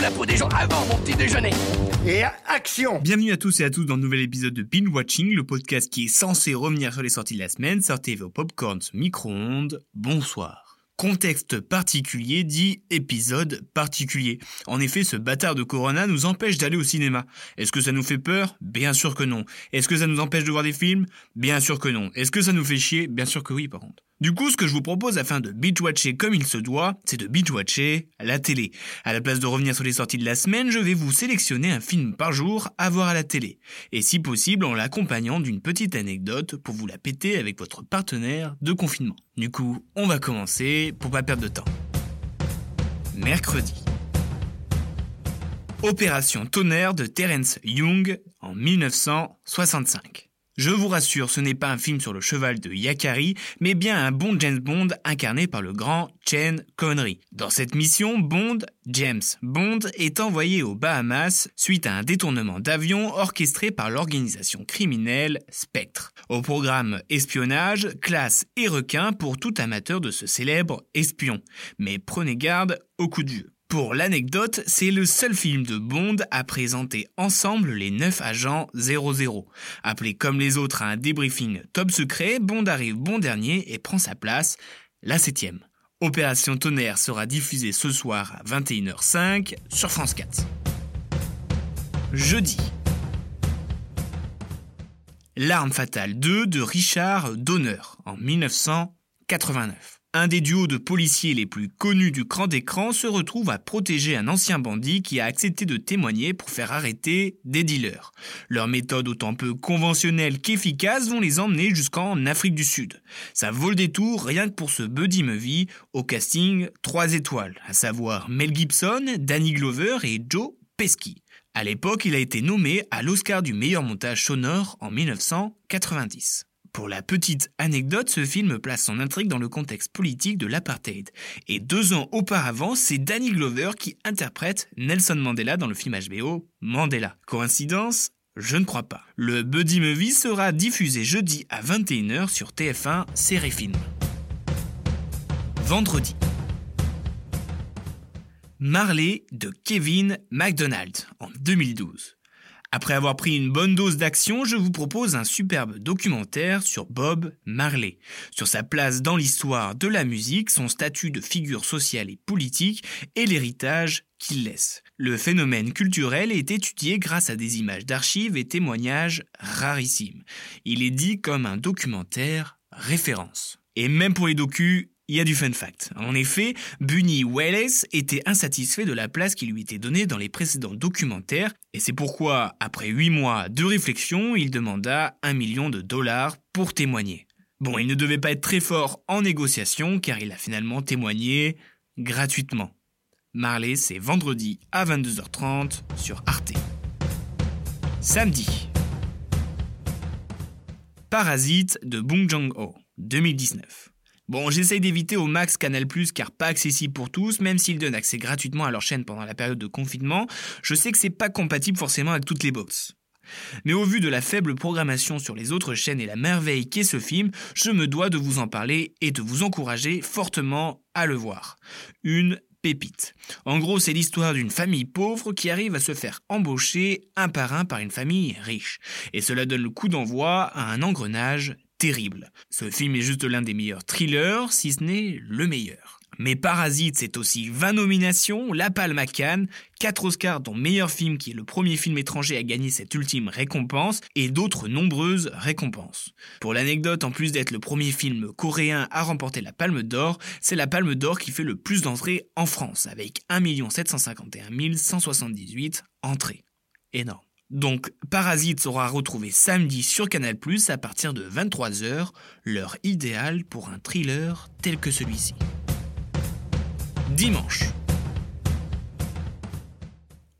la peau des gens avant mon petit déjeuner. Et action Bienvenue à tous et à toutes dans le nouvel épisode de Binge Watching, le podcast qui est censé revenir sur les sorties de la semaine. Sortez vos popcorns micro-ondes. Bonsoir. Contexte particulier dit épisode particulier. En effet, ce bâtard de Corona nous empêche d'aller au cinéma. Est-ce que ça nous fait peur? Bien sûr que non. Est-ce que ça nous empêche de voir des films? Bien sûr que non. Est-ce que ça nous fait chier? Bien sûr que oui, par contre. Du coup, ce que je vous propose afin de binge-watcher comme il se doit, c'est de binge-watcher la télé. À la place de revenir sur les sorties de la semaine, je vais vous sélectionner un film par jour à voir à la télé. Et si possible, en l'accompagnant d'une petite anecdote pour vous la péter avec votre partenaire de confinement. Du coup, on va commencer pour pas perdre de temps. Mercredi. Opération Tonnerre de Terence Young en 1965. Je vous rassure, ce n'est pas un film sur le cheval de Yakari, mais bien un bon James Bond incarné par le grand Chen Connery. Dans cette mission, Bond, James Bond, est envoyé aux Bahamas suite à un détournement d'avion orchestré par l'organisation criminelle Spectre. Au programme espionnage, classe et requin pour tout amateur de ce célèbre espion. Mais prenez garde au coup de vieux. Pour l'anecdote, c'est le seul film de Bond à présenter ensemble les 9 agents 00. Appelé comme les autres à un débriefing top secret, Bond arrive bon dernier et prend sa place, la septième. Opération Tonnerre sera diffusée ce soir à 21h05 sur France 4. Jeudi. L'arme fatale 2 de Richard Donner en 1989 un des duos de policiers les plus connus du cran d'écran se retrouve à protéger un ancien bandit qui a accepté de témoigner pour faire arrêter des dealers. Leurs méthodes autant peu conventionnelles qu'efficaces vont les emmener jusqu'en Afrique du Sud. Ça vaut le détour rien que pour ce buddy movie au casting 3 étoiles, à savoir Mel Gibson, Danny Glover et Joe Pesci. À l'époque, il a été nommé à l'Oscar du meilleur montage sonore en 1990. Pour la petite anecdote, ce film place son intrigue dans le contexte politique de l'apartheid. Et deux ans auparavant, c'est Danny Glover qui interprète Nelson Mandela dans le film HBO Mandela. Coïncidence? Je ne crois pas. Le Buddy Movie sera diffusé jeudi à 21h sur TF1 Série Film. Vendredi. Marley de Kevin McDonald en 2012. Après avoir pris une bonne dose d'action, je vous propose un superbe documentaire sur Bob Marley, sur sa place dans l'histoire de la musique, son statut de figure sociale et politique et l'héritage qu'il laisse. Le phénomène culturel est étudié grâce à des images d'archives et témoignages rarissimes. Il est dit comme un documentaire référence. Et même pour les docus, il y a du fun fact. En effet, Bunny Wallace était insatisfait de la place qui lui était donnée dans les précédents documentaires, et c'est pourquoi, après 8 mois de réflexion, il demanda un million de dollars pour témoigner. Bon, il ne devait pas être très fort en négociation, car il a finalement témoigné gratuitement. Marley, c'est vendredi à 22h30 sur Arte. Samedi. Parasite de Bong Joon-ho, 2019. Bon, j'essaye d'éviter au max Canal+, car pas accessible pour tous, même s'ils donnent accès gratuitement à leur chaîne pendant la période de confinement, je sais que c'est pas compatible forcément avec toutes les box. Mais au vu de la faible programmation sur les autres chaînes et la merveille qu'est ce film, je me dois de vous en parler et de vous encourager fortement à le voir. Une pépite. En gros, c'est l'histoire d'une famille pauvre qui arrive à se faire embaucher un par un par une famille riche. Et cela donne le coup d'envoi à un engrenage terrible. Ce film est juste l'un des meilleurs thrillers, si ce n'est le meilleur. Mais Parasite, c'est aussi 20 nominations, La Palme à Cannes, 4 Oscars dont meilleur film qui est le premier film étranger à gagner cette ultime récompense, et d'autres nombreuses récompenses. Pour l'anecdote, en plus d'être le premier film coréen à remporter la Palme d'Or, c'est la Palme d'Or qui fait le plus d'entrées en France, avec 1 751 178 entrées. Énorme. Donc, Parasite sera retrouvé samedi sur Canal+, à partir de 23h, l'heure idéale pour un thriller tel que celui-ci. Dimanche.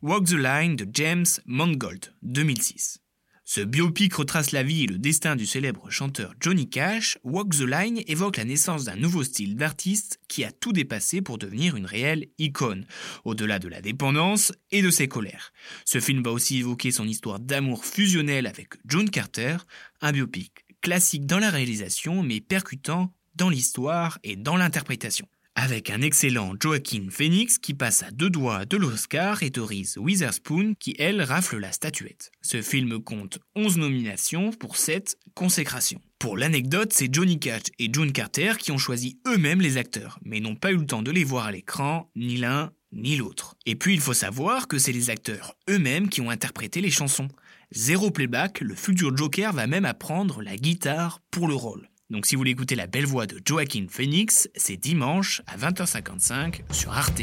Walk the Line de James Mangold, 2006. Ce biopic retrace la vie et le destin du célèbre chanteur Johnny Cash. Walk the Line évoque la naissance d'un nouveau style d'artiste qui a tout dépassé pour devenir une réelle icône, au-delà de la dépendance et de ses colères. Ce film va aussi évoquer son histoire d'amour fusionnel avec John Carter, un biopic classique dans la réalisation mais percutant dans l'histoire et dans l'interprétation avec un excellent Joaquin Phoenix qui passe à deux doigts de l'Oscar et Reese Witherspoon qui, elle, rafle la statuette. Ce film compte 11 nominations pour 7 consécrations. Pour l'anecdote, c'est Johnny Cash et June Carter qui ont choisi eux-mêmes les acteurs, mais n'ont pas eu le temps de les voir à l'écran, ni l'un ni l'autre. Et puis il faut savoir que c'est les acteurs eux-mêmes qui ont interprété les chansons. Zéro playback, le futur Joker va même apprendre la guitare pour le rôle. Donc si vous voulez écouter la belle voix de Joaquin Phoenix, c'est dimanche à 20h55 sur Arte.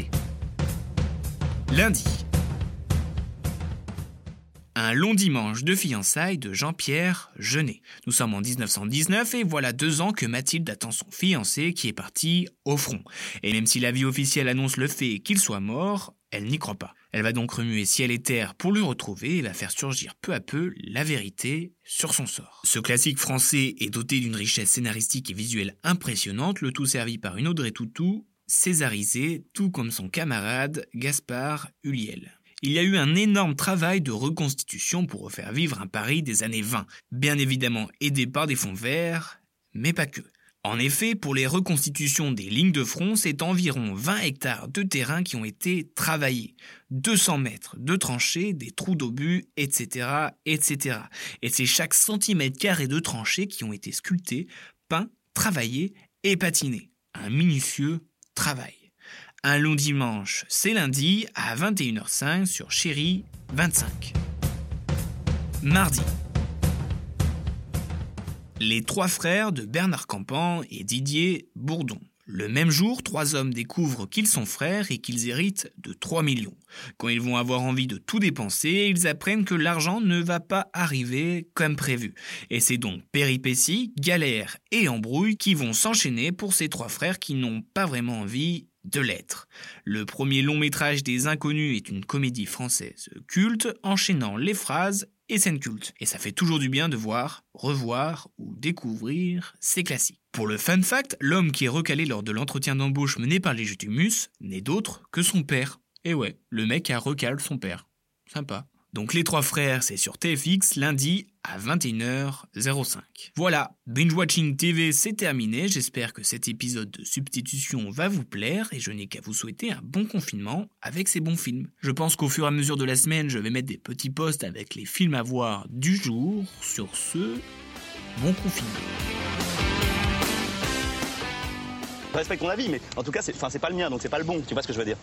Lundi. Un long dimanche de fiançailles de Jean-Pierre Jeunet. Nous sommes en 1919 et voilà deux ans que Mathilde attend son fiancé qui est parti au front. Et même si la vie officielle annonce le fait qu'il soit mort, elle n'y croit pas. Elle va donc remuer ciel et terre pour le retrouver et va faire surgir peu à peu la vérité sur son sort. Ce classique français est doté d'une richesse scénaristique et visuelle impressionnante, le tout servi par une Audrey Toutou, césarisée, tout comme son camarade Gaspard Huliel. Il y a eu un énorme travail de reconstitution pour refaire vivre un Paris des années 20, bien évidemment aidé par des fonds verts, mais pas que. En effet, pour les reconstitutions des lignes de front, c'est environ 20 hectares de terrain qui ont été travaillés. 200 mètres de tranchées, des trous d'obus, etc., etc. Et c'est chaque centimètre carré de tranchées qui ont été sculptés, peints, travaillés et patinés. Un minutieux travail. Un long dimanche, c'est lundi à 21h05 sur Chéri 25. Mardi, les trois frères de Bernard Campan et Didier Bourdon. Le même jour, trois hommes découvrent qu'ils sont frères et qu'ils héritent de 3 millions. Quand ils vont avoir envie de tout dépenser, ils apprennent que l'argent ne va pas arriver comme prévu. Et c'est donc péripéties, galères et embrouilles qui vont s'enchaîner pour ces trois frères qui n'ont pas vraiment envie de l'être. Le premier long métrage des Inconnus est une comédie française culte, enchaînant les phrases et scènes cultes. Et ça fait toujours du bien de voir, revoir ou découvrir ces classiques. Pour le fun fact, l'homme qui est recalé lors de l'entretien d'embauche mené par les Jutumus n'est d'autre que son père. Et ouais, le mec a recalé son père. Sympa. Donc les trois frères, c'est sur TFX lundi à 21h05. Voilà, Binge Watching TV c'est terminé, j'espère que cet épisode de substitution va vous plaire et je n'ai qu'à vous souhaiter un bon confinement avec ces bons films. Je pense qu'au fur et à mesure de la semaine, je vais mettre des petits posts avec les films à voir du jour. Sur ce, bon confinement. Respecte ton avis, mais en tout cas, c'est pas le mien, donc c'est pas le bon, tu vois ce que je veux dire?